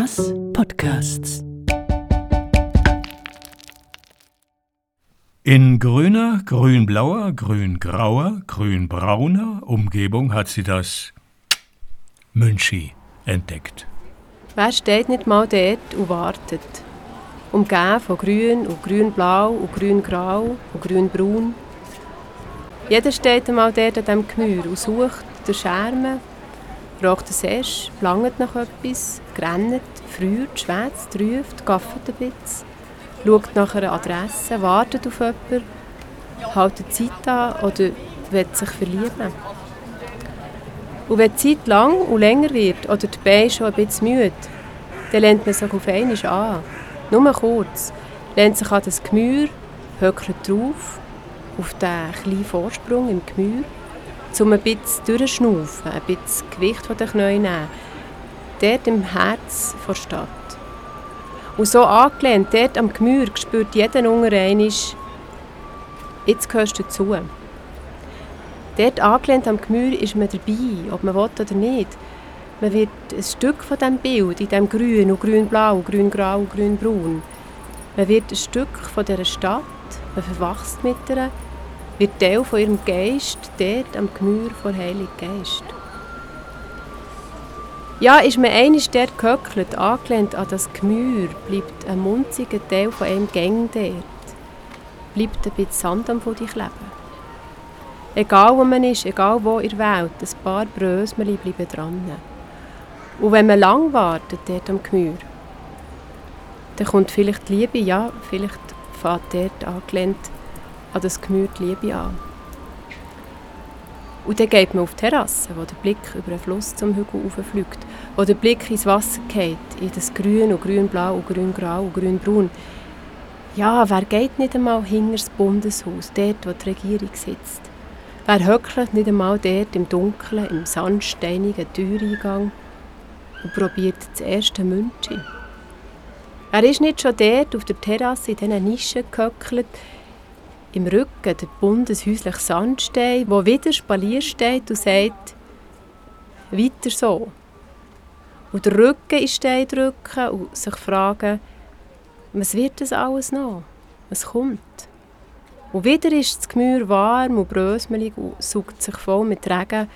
Masse Podcasts. In grüner, grünblauer, grüngrauer, grünbrauner Umgebung hat sie das Münchi entdeckt. Wer steht nicht mal dort und wartet? Umgeben von grün und grünblau und grüngrau und grünbraun. Jeder steht einmal dort an diesem Gemüse und sucht den Schermen, raucht ein Esch, langt nach etwas, grennt, friert, schwätzt, ruft, gaffert ein bisschen, schaut nach einer Adresse, wartet auf jemanden, hält die Zeit an oder will sich verlieben. Und wenn die Zeit lang und länger wird oder die Beine schon ein bisschen müde, dann lehnt man sich auf einmal an. Nur kurz. Lehnt sich an das Gemüse, höckelt drauf, auf den kleinen Vorsprung im Gemüse, um ein bisschen durchzuschnaufen, ein bisschen Gewicht von den Knien nehmen. Dort im Herz der Stadt. Und so angelehnt, dort am Gemüse, spürt jeder unter einmal, jetzt gehörst du dazu. Dort angelehnt am Gemüse ist man dabei, ob man will oder nicht. Man wird ein Stück von diesem Bild, in diesem Grün und Grün-Blau, Grün-Grau und Grün-Braun. Man wird ein Stück von dieser Stadt, man verwachst mit ihr, wird Teil von ihrem Geist, dort am Gemüse vor Heilig Geist. Ja, ist man einmal dort gehöckelt, angelehnt an das Gemüse, bleibt ein munziger Teil von einem Gang dort. Bleibt ein bisschen Sand am Boden kleben. Egal wo man ist, egal wo in der Welt, ein paar Brösmeli bleiben dran. Und wenn man lang wartet dort am Gemüse, dann kommt vielleicht die Liebe, ja, vielleicht fährt dort angelehnt an das die Liebe an. Und dann geht man auf die Terrasse, wo der Blick über den Fluss zum Hügel fliegt, wo der Blick ins Wasser geht, in das Grün und Grünblau und Grüngrau und Grünbraun. Ja, wer geht nicht einmal hinter das Bundeshaus, dort, wo die Regierung sitzt? Wer höckelt nicht einmal dort im Dunkeln, im sandsteinigen Türeingang und probiert das erste München? Er ist nicht schon dort auf der Terrasse in diesen Nischen gehöckelt, im Rücken der bundeshäusliche Sandstein, wo wieder Spalier steht und sagt, weiter so. Und der Rücken ist Stein drücken und sich fragen, was wird das alles noch? Was kommt? Und wieder ist das Gemüse warm und brösmelig und sucht sich voll mit Regen,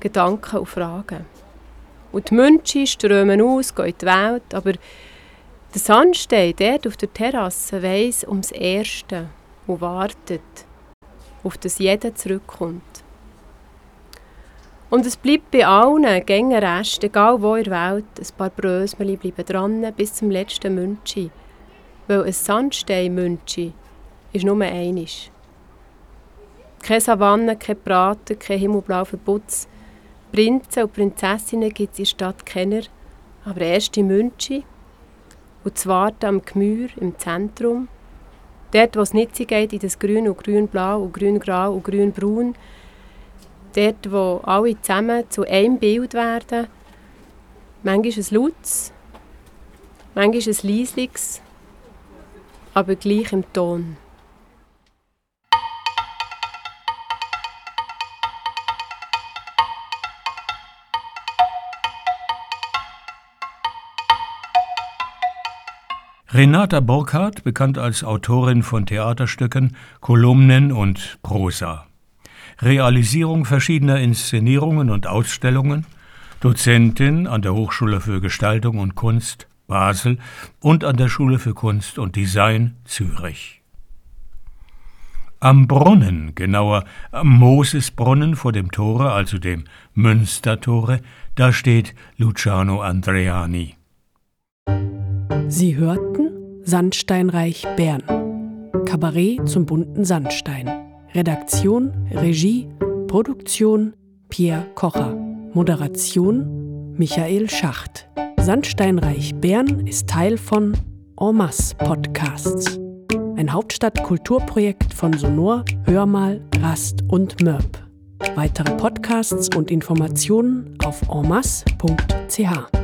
Gedanken und Fragen. Und die München strömen aus, gehen in die Welt, aber der Sandstein dort auf der Terrasse weiss ums Erste und wartet, auf das jeder zurückkommt. Und es bleibt bei allen gängen Rest, egal wo in der Welt, ein paar Brösmeli bleiben dran bis zum letzten Münchi. Weil ein Sandstein-Münchi ist nur einisch. Keine Savanne, kein Braten, kein himmelblau Putz. Prinzen und Prinzessinnen gibt es in der Stadt Kenner, aber erst in Münchi. Und zwar am Gemür im Zentrum, Dort, wo es nicht geht, in das Grün und Grün-Blau und Grün-Grau und Grün-Braun. Dort, wo alle zusammen zu einem Bild werden. Manchmal ein lautes, manchmal ein leisliches, aber gleich im Ton. Renata Burkhardt, bekannt als Autorin von Theaterstücken, Kolumnen und Prosa. Realisierung verschiedener Inszenierungen und Ausstellungen, Dozentin an der Hochschule für Gestaltung und Kunst Basel und an der Schule für Kunst und Design Zürich. Am Brunnen, genauer am Mosesbrunnen vor dem Tore, also dem Münstertore, da steht Luciano Andreani. Sie hörten Sandsteinreich Bern. Kabarett zum bunten Sandstein. Redaktion, Regie, Produktion Pierre Kocher. Moderation Michael Schacht. Sandsteinreich Bern ist Teil von En masse Podcasts. Ein Hauptstadt-Kulturprojekt von Sonor, Hörmal, Rast und Mörb. Weitere Podcasts und Informationen auf enmasse.ch.